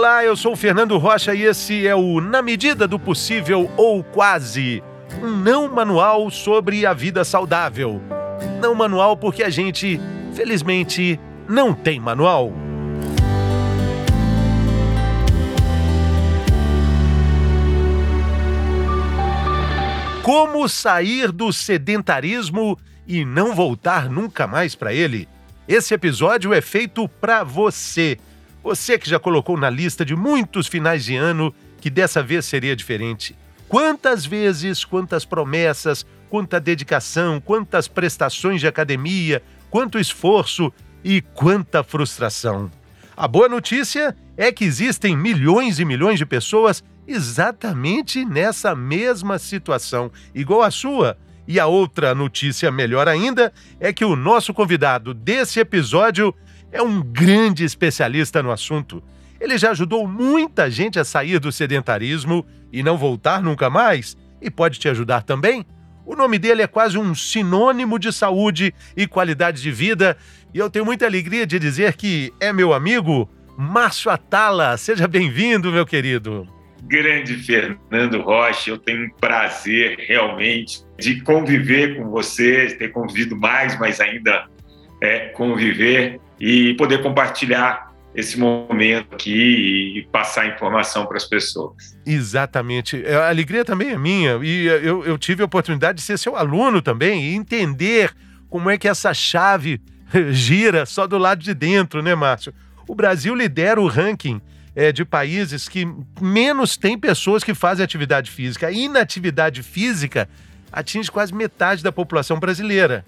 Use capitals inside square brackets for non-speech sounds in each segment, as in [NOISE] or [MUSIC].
Olá, eu sou o Fernando Rocha e esse é o Na Medida do Possível ou Quase um não manual sobre a vida saudável. Não manual porque a gente, felizmente, não tem manual. Como sair do sedentarismo e não voltar nunca mais para ele? Esse episódio é feito para você. Você que já colocou na lista de muitos finais de ano que dessa vez seria diferente. Quantas vezes, quantas promessas, quanta dedicação, quantas prestações de academia, quanto esforço e quanta frustração. A boa notícia é que existem milhões e milhões de pessoas exatamente nessa mesma situação, igual a sua. E a outra notícia melhor ainda é que o nosso convidado desse episódio é um grande especialista no assunto. Ele já ajudou muita gente a sair do sedentarismo e não voltar nunca mais, e pode te ajudar também. O nome dele é quase um sinônimo de saúde e qualidade de vida, e eu tenho muita alegria de dizer que é meu amigo Márcio Atala. Seja bem-vindo, meu querido grande Fernando Rocha. Eu tenho um prazer realmente de conviver com você, ter convivido mais, mas ainda é, conviver e poder compartilhar esse momento aqui e passar informação para as pessoas. Exatamente. É, a alegria também é minha. E eu, eu tive a oportunidade de ser seu aluno também e entender como é que essa chave gira só do lado de dentro, né, Márcio? O Brasil lidera o ranking é, de países que menos tem pessoas que fazem atividade física. A inatividade física atinge quase metade da população brasileira.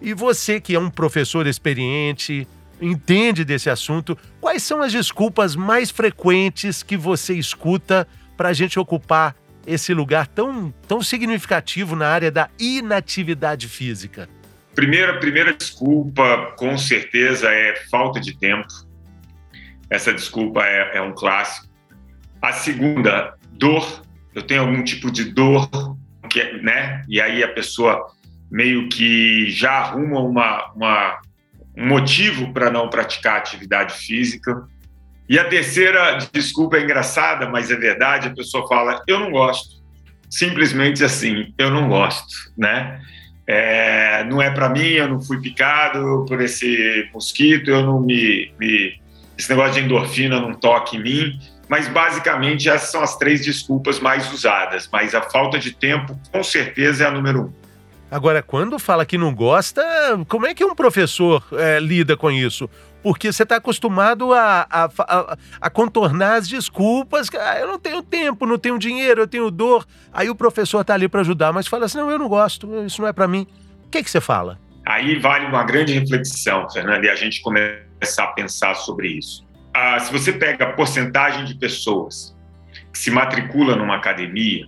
E você, que é um professor experiente, entende desse assunto, quais são as desculpas mais frequentes que você escuta para a gente ocupar esse lugar tão, tão significativo na área da inatividade física? Primeira, primeira desculpa, com certeza, é falta de tempo. Essa desculpa é, é um clássico. A segunda, dor. Eu tenho algum tipo de dor, que, né? E aí a pessoa meio que já arruma uma, uma um motivo para não praticar atividade física. E a terceira desculpa é engraçada, mas é verdade. A pessoa fala: eu não gosto. Simplesmente assim, eu não gosto, né? É, não é para mim, eu não fui picado por esse mosquito, eu não me, me esse negócio de endorfina não toca em mim, mas basicamente essas são as três desculpas mais usadas. Mas a falta de tempo, com certeza, é a número um. Agora, quando fala que não gosta, como é que um professor é, lida com isso? Porque você está acostumado a, a, a, a, contornar as desculpas. Ah, eu não tenho tempo, não tenho dinheiro, eu tenho dor. Aí o professor está ali para ajudar, mas fala assim: não, eu não gosto, isso não é para mim. O que, que você fala? Aí vale uma grande reflexão, Fernando, e a gente começa começar a pensar sobre isso. Ah, se você pega a porcentagem de pessoas que se matricula numa academia,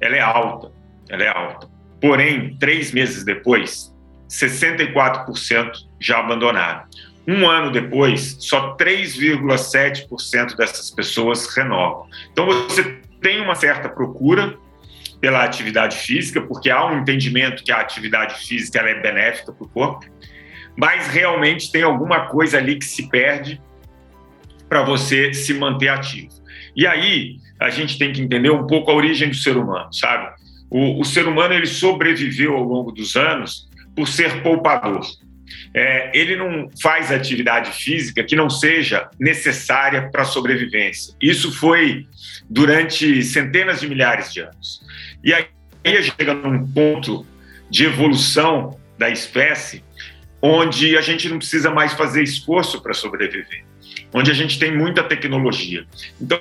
ela é alta, ela é alta. Porém, três meses depois, 64% já abandonaram. Um ano depois, só 3,7% dessas pessoas renovam. Então, você tem uma certa procura pela atividade física, porque há um entendimento que a atividade física é benéfica para o corpo, mas realmente tem alguma coisa ali que se perde para você se manter ativo. E aí a gente tem que entender um pouco a origem do ser humano, sabe? O, o ser humano ele sobreviveu ao longo dos anos por ser poupador. É, ele não faz atividade física que não seja necessária para a sobrevivência. Isso foi durante centenas de milhares de anos. E aí chega num ponto de evolução da espécie onde a gente não precisa mais fazer esforço para sobreviver, onde a gente tem muita tecnologia. Então,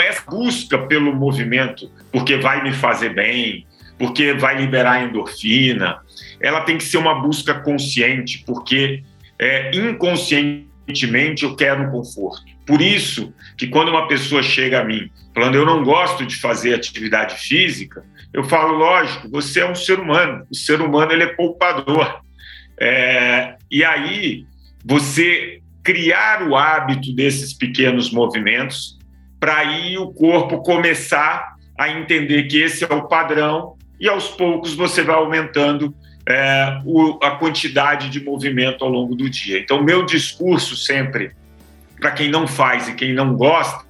essa busca pelo movimento, porque vai me fazer bem, porque vai liberar endorfina, ela tem que ser uma busca consciente, porque é, inconscientemente eu quero conforto. Por isso que quando uma pessoa chega a mim falando eu não gosto de fazer atividade física, eu falo, lógico, você é um ser humano. O ser humano ele é poupador. É, e aí, você criar o hábito desses pequenos movimentos para aí o corpo começar a entender que esse é o padrão e aos poucos você vai aumentando é, o, a quantidade de movimento ao longo do dia. Então, meu discurso sempre para quem não faz e quem não gosta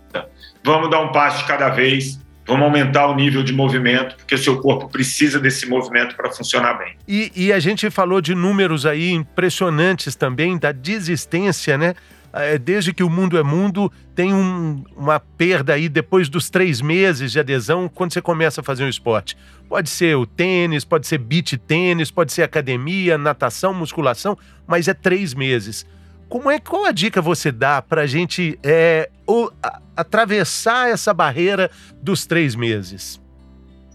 vamos dar um passo de cada vez, vamos aumentar o nível de movimento, porque o seu corpo precisa desse movimento para funcionar bem. E, e, a gente falou de números aí impressionantes também da desistência, né? É, desde que o mundo é mundo, tem um, uma perda aí depois dos três meses de adesão, quando você começa a fazer um esporte. Pode ser o tênis, pode ser beach tênis, pode ser academia, natação, musculação, mas é três meses. Como é qual a dica você dá para a gente é, a, atravessar essa barreira dos três meses?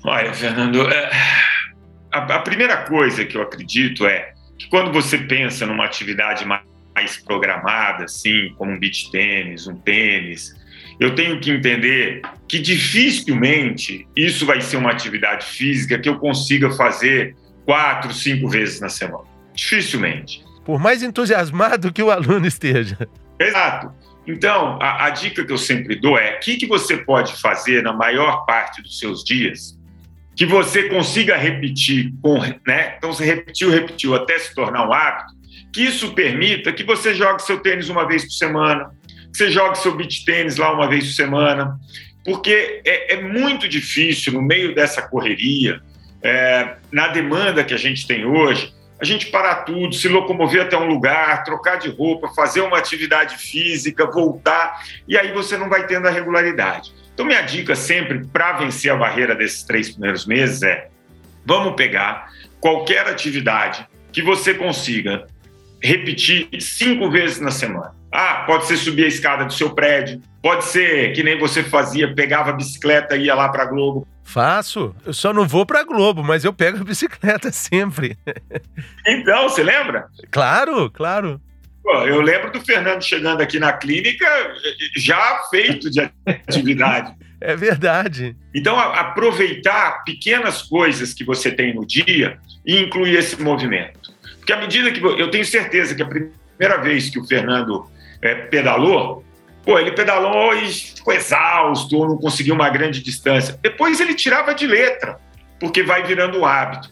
Olha, Fernando, é, a, a primeira coisa que eu acredito é que quando você pensa numa atividade mais mais programada, assim, como um beach tênis, um tênis, eu tenho que entender que dificilmente isso vai ser uma atividade física que eu consiga fazer quatro, cinco vezes na semana. Dificilmente. Por mais entusiasmado que o aluno esteja. Exato. Então, a, a dica que eu sempre dou é: o que, que você pode fazer na maior parte dos seus dias que você consiga repetir com, né? Então, você repetiu, repetiu até se tornar um hábito que isso permita que você jogue seu tênis uma vez por semana, que você jogue seu beach tênis lá uma vez por semana, porque é, é muito difícil no meio dessa correria, é, na demanda que a gente tem hoje, a gente parar tudo, se locomover até um lugar, trocar de roupa, fazer uma atividade física, voltar, e aí você não vai tendo a regularidade. Então, minha dica sempre para vencer a barreira desses três primeiros meses é: vamos pegar qualquer atividade que você consiga repetir cinco vezes na semana. Ah, pode ser subir a escada do seu prédio, pode ser que nem você fazia, pegava a bicicleta e ia lá para Globo. Faço. Eu só não vou para Globo, mas eu pego a bicicleta [LAUGHS] sempre. Então, você lembra? Claro, claro. Pô, eu lembro do Fernando chegando aqui na clínica já feito de atividade. [LAUGHS] É verdade. Então, aproveitar pequenas coisas que você tem no dia e incluir esse movimento. Porque à medida que eu tenho certeza que a primeira vez que o Fernando é, pedalou, pô, ele pedalou e ficou exausto, não conseguiu uma grande distância. Depois ele tirava de letra, porque vai virando hábito.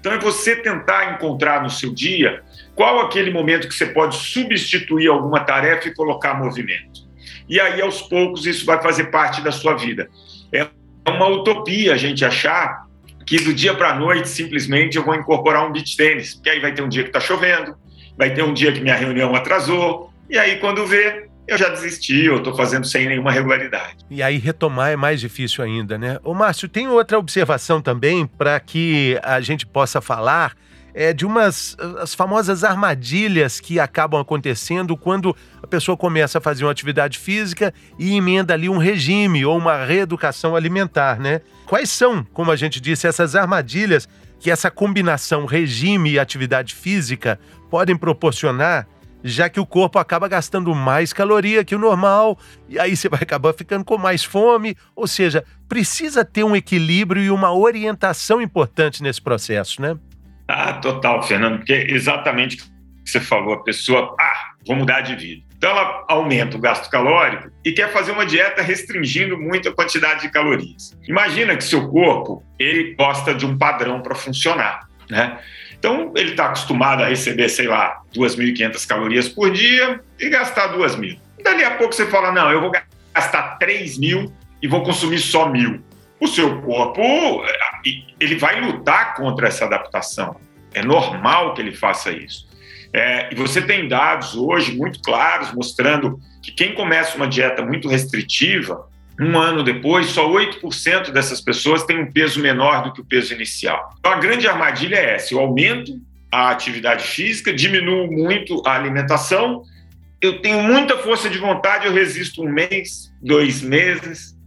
Então é você tentar encontrar no seu dia qual aquele momento que você pode substituir alguma tarefa e colocar movimento. E aí, aos poucos, isso vai fazer parte da sua vida. É uma utopia a gente achar que do dia para a noite, simplesmente, eu vou incorporar um beach tênis, porque aí vai ter um dia que está chovendo, vai ter um dia que minha reunião atrasou, e aí quando vê, eu já desisti, eu estou fazendo sem nenhuma regularidade. E aí retomar é mais difícil ainda, né? Ô Márcio, tem outra observação também para que a gente possa falar é, de umas as famosas armadilhas que acabam acontecendo quando a pessoa começa a fazer uma atividade física e emenda ali um regime ou uma reeducação alimentar, né? Quais são, como a gente disse, essas armadilhas que essa combinação regime e atividade física podem proporcionar, já que o corpo acaba gastando mais caloria que o normal e aí você vai acabar ficando com mais fome, ou seja, precisa ter um equilíbrio e uma orientação importante nesse processo, né? Ah, total, Fernando, porque exatamente o que você falou, a pessoa, ah, vou mudar de vida. Então ela aumenta o gasto calórico e quer fazer uma dieta restringindo muito a quantidade de calorias. Imagina que seu corpo, ele gosta de um padrão para funcionar, né? Então ele está acostumado a receber, sei lá, 2.500 calorias por dia e gastar 2.000. Dali a pouco você fala, não, eu vou gastar 3.000 e vou consumir só 1.000 o seu corpo ele vai lutar contra essa adaptação. É normal que ele faça isso. É, e você tem dados hoje muito claros mostrando que quem começa uma dieta muito restritiva, um ano depois, só 8% dessas pessoas têm um peso menor do que o peso inicial. Então, a grande armadilha é essa: eu aumento a atividade física, diminuo muito a alimentação, eu tenho muita força de vontade, eu resisto um mês, dois meses,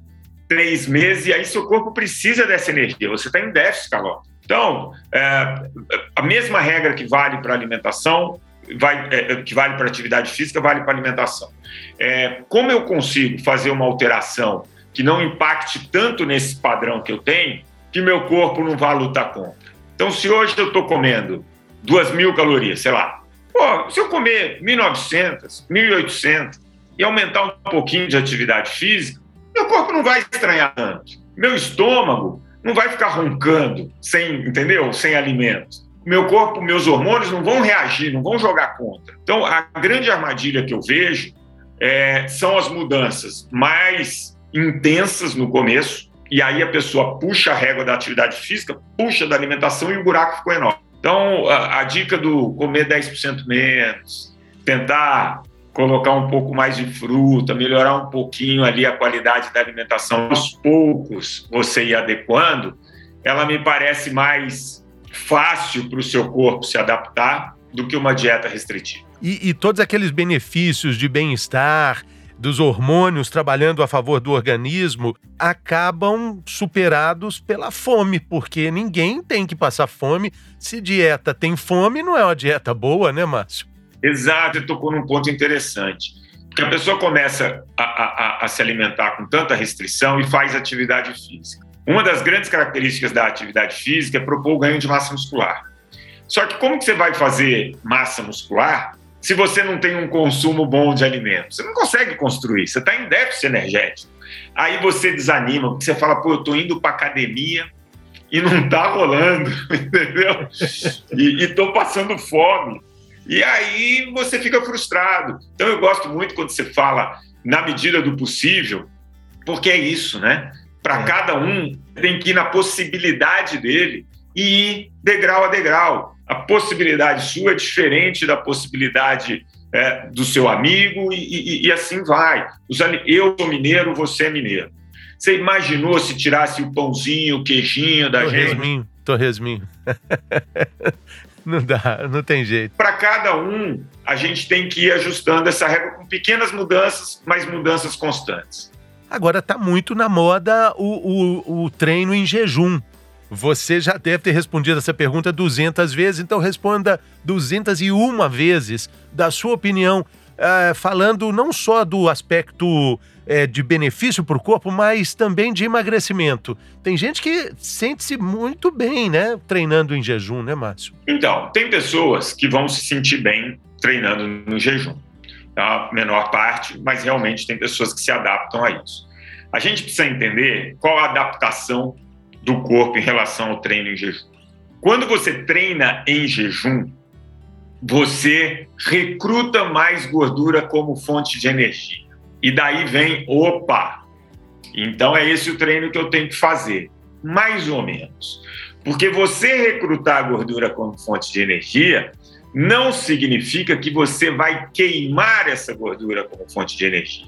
três meses, e aí seu corpo precisa dessa energia, você está em déficit calórico. Então, é, a mesma regra que vale para alimentação, vai, é, que vale para atividade física, vale para alimentação. É, como eu consigo fazer uma alteração que não impacte tanto nesse padrão que eu tenho, que meu corpo não vá lutar contra? Então, se hoje eu estou comendo 2 mil calorias, sei lá, pô, se eu comer 1.900, 1.800 e aumentar um pouquinho de atividade física, meu corpo não vai estranhar tanto. Meu estômago não vai ficar roncando sem, entendeu? Sem alimento. Meu corpo, meus hormônios não vão reagir, não vão jogar contra. Então, a grande armadilha que eu vejo é, são as mudanças mais intensas no começo, e aí a pessoa puxa a régua da atividade física, puxa da alimentação e o buraco ficou enorme. Então, a, a dica do comer 10% menos, tentar colocar um pouco mais de fruta, melhorar um pouquinho ali a qualidade da alimentação, aos poucos você ir adequando, ela me parece mais fácil para o seu corpo se adaptar do que uma dieta restritiva. E, e todos aqueles benefícios de bem-estar, dos hormônios trabalhando a favor do organismo acabam superados pela fome, porque ninguém tem que passar fome. Se dieta tem fome, não é uma dieta boa, né, Márcio? Exato, tocou num ponto interessante. Porque a pessoa começa a, a, a se alimentar com tanta restrição e faz atividade física. Uma das grandes características da atividade física é propor o ganho de massa muscular. Só que como que você vai fazer massa muscular se você não tem um consumo bom de alimentos? Você não consegue construir, você está em déficit energético. Aí você desanima, porque você fala, pô, eu estou indo para academia e não está rolando, [LAUGHS] entendeu? E estou passando fome. E aí você fica frustrado. Então eu gosto muito quando você fala na medida do possível, porque é isso, né? Para é. cada um tem que ir na possibilidade dele e ir degrau a degrau. A possibilidade sua é diferente da possibilidade é, do seu amigo e, e, e assim vai. Eu sou mineiro, você é mineiro. Você imaginou se tirasse o pãozinho, o queijinho da torresminho, gente? Torresminho, [LAUGHS] [LAUGHS] Não dá, não tem jeito. Para cada um, a gente tem que ir ajustando essa regra com pequenas mudanças, mas mudanças constantes. Agora está muito na moda o, o, o treino em jejum. Você já deve ter respondido essa pergunta 200 vezes, então responda 201 vezes da sua opinião, uh, falando não só do aspecto é, de benefício para o corpo, mas também de emagrecimento. Tem gente que sente-se muito bem, né, treinando em jejum, né, Márcio? Então, tem pessoas que vão se sentir bem treinando no jejum. A menor parte, mas realmente tem pessoas que se adaptam a isso. A gente precisa entender qual a adaptação do corpo em relação ao treino em jejum. Quando você treina em jejum, você recruta mais gordura como fonte de energia. E daí vem, opa, então é esse o treino que eu tenho que fazer. Mais ou menos. Porque você recrutar a gordura como fonte de energia não significa que você vai queimar essa gordura como fonte de energia.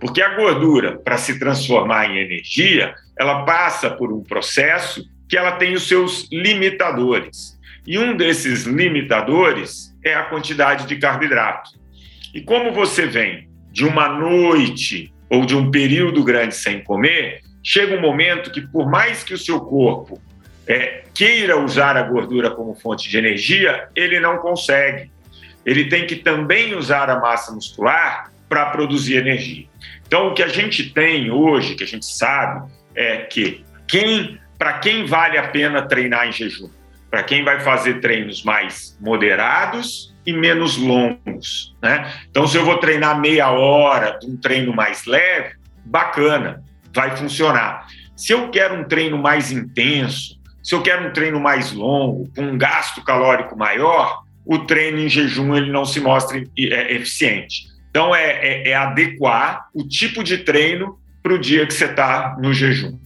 Porque a gordura, para se transformar em energia, ela passa por um processo que ela tem os seus limitadores. E um desses limitadores é a quantidade de carboidrato. E como você vem de uma noite ou de um período grande sem comer, chega um momento que, por mais que o seu corpo é, queira usar a gordura como fonte de energia, ele não consegue. Ele tem que também usar a massa muscular para produzir energia. Então, o que a gente tem hoje, que a gente sabe, é que quem, para quem vale a pena treinar em jejum? Para quem vai fazer treinos mais moderados e menos longos. Né? Então, se eu vou treinar meia hora de um treino mais leve, bacana, vai funcionar. Se eu quero um treino mais intenso, se eu quero um treino mais longo, com um gasto calórico maior, o treino em jejum ele não se mostra é, eficiente. Então, é, é, é adequar o tipo de treino para o dia que você está no jejum.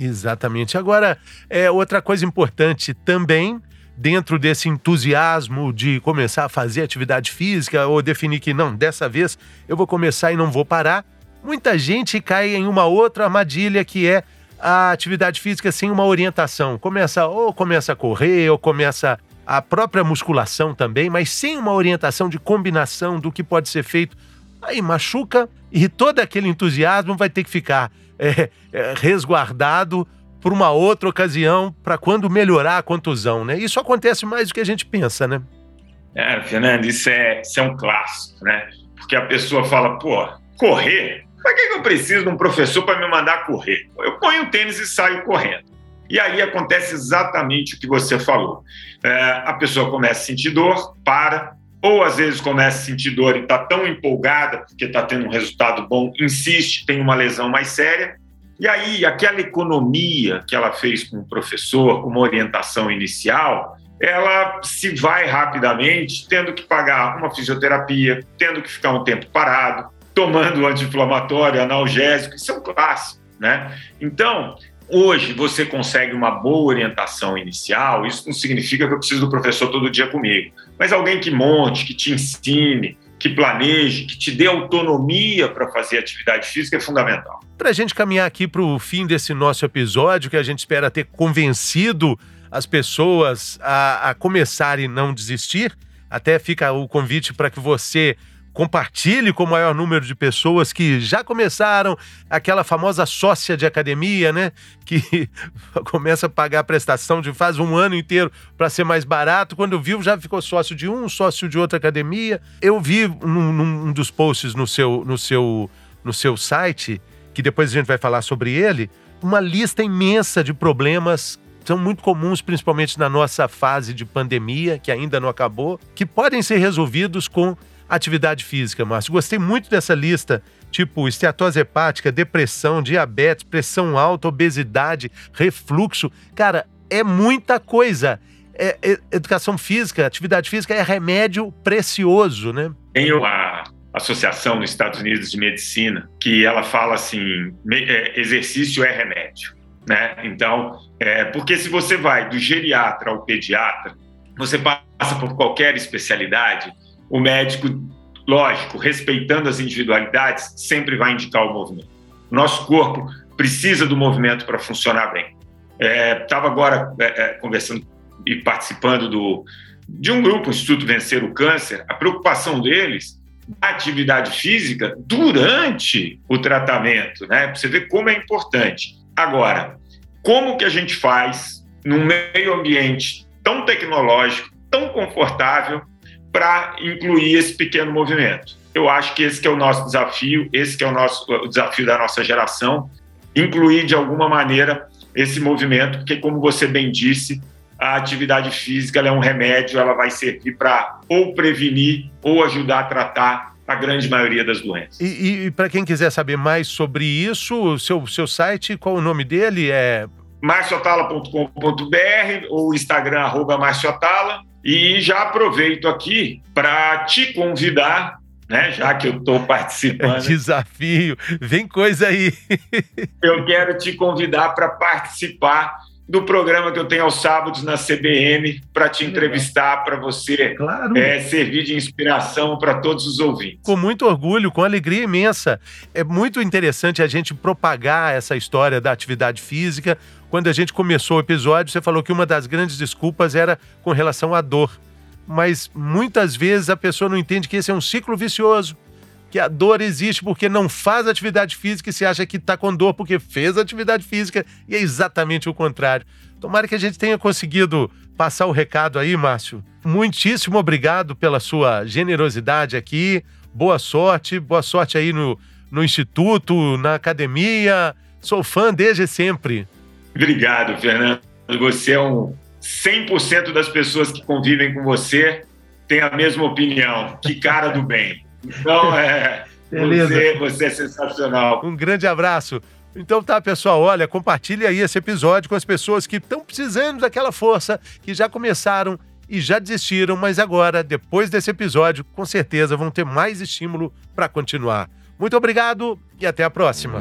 Exatamente. Agora, é outra coisa importante também dentro desse entusiasmo de começar a fazer atividade física ou definir que não, dessa vez eu vou começar e não vou parar, muita gente cai em uma outra armadilha que é a atividade física sem uma orientação. Começa ou começa a correr ou começa a própria musculação também, mas sem uma orientação de combinação do que pode ser feito. Aí machuca e todo aquele entusiasmo vai ter que ficar é, é, resguardado para uma outra ocasião, para quando melhorar a contusão, né? Isso acontece mais do que a gente pensa, né? É, Fernando, isso é, isso é um clássico, né? Porque a pessoa fala, pô, correr? Para que eu preciso de um professor para me mandar correr? Eu ponho o tênis e saio correndo. E aí acontece exatamente o que você falou. É, a pessoa começa a sentir dor, para, ou às vezes começa a sentir dor e está tão empolgada porque está tendo um resultado bom, insiste, tem uma lesão mais séria, e aí, aquela economia que ela fez com o professor, com uma orientação inicial, ela se vai rapidamente, tendo que pagar uma fisioterapia, tendo que ficar um tempo parado, tomando anti-inflamatório, analgésico, isso é um clássico, né? Então, hoje você consegue uma boa orientação inicial, isso não significa que eu preciso do professor todo dia comigo, mas alguém que monte, que te ensine, que planeje, que te dê autonomia para fazer atividade física é fundamental. Para a gente caminhar aqui para o fim desse nosso episódio, que a gente espera ter convencido as pessoas a, a começar e não desistir, até fica o convite para que você compartilhe com o maior número de pessoas que já começaram aquela famosa sócia de academia, né? Que [LAUGHS] começa a pagar a prestação de faz um ano inteiro para ser mais barato. Quando viu, já ficou sócio de um, sócio de outra academia. Eu vi num, num dos posts no seu, no, seu, no seu site, que depois a gente vai falar sobre ele, uma lista imensa de problemas são muito comuns, principalmente na nossa fase de pandemia, que ainda não acabou, que podem ser resolvidos com atividade física, Márcio. Gostei muito dessa lista, tipo esteatose hepática, depressão, diabetes, pressão alta, obesidade, refluxo. Cara, é muita coisa. É, é, educação física, atividade física é remédio precioso, né? Tem a associação nos Estados Unidos de medicina que ela fala assim, é, exercício é remédio, né? Então, é, porque se você vai do geriatra ao pediatra, você passa por qualquer especialidade, o médico, lógico, respeitando as individualidades, sempre vai indicar o movimento. Nosso corpo precisa do movimento para funcionar bem. Estava é, agora é, é, conversando e participando do, de um grupo, o Instituto Vencer o Câncer, a preocupação deles a atividade física durante o tratamento, né? Para você ver como é importante. Agora, como que a gente faz num meio ambiente tão tecnológico, tão confortável, para incluir esse pequeno movimento. Eu acho que esse que é o nosso desafio, esse que é o nosso o desafio da nossa geração, incluir de alguma maneira esse movimento, porque como você bem disse, a atividade física é um remédio, ela vai servir para ou prevenir ou ajudar a tratar a grande maioria das doenças. E, e para quem quiser saber mais sobre isso, o seu, seu site, qual o nome dele? É marciotala.com.br ou Instagram, arroba marciotala. E já aproveito aqui para te convidar, né, já que eu estou participando. É desafio, vem coisa aí. eu quero te convidar para participar do programa que eu tenho aos sábados na CBN para te entrevistar, para você claro. é, servir de inspiração para todos os ouvintes. Com muito orgulho, com alegria imensa. É muito interessante a gente propagar essa história da atividade física. Quando a gente começou o episódio, você falou que uma das grandes desculpas era com relação à dor. Mas muitas vezes a pessoa não entende que esse é um ciclo vicioso que a dor existe porque não faz atividade física e se acha que está com dor porque fez atividade física e é exatamente o contrário. Tomara que a gente tenha conseguido passar o recado aí, Márcio. Muitíssimo obrigado pela sua generosidade aqui. Boa sorte, boa sorte aí no, no instituto, na academia. Sou fã desde sempre. Obrigado, Fernando. Você é um 100% das pessoas que convivem com você têm a mesma opinião. Que cara do bem. Então, é. Beleza. Você, você é sensacional. Um grande abraço. Então tá, pessoal, olha, compartilhe aí esse episódio com as pessoas que estão precisando daquela força, que já começaram e já desistiram, mas agora, depois desse episódio, com certeza vão ter mais estímulo para continuar. Muito obrigado e até a próxima.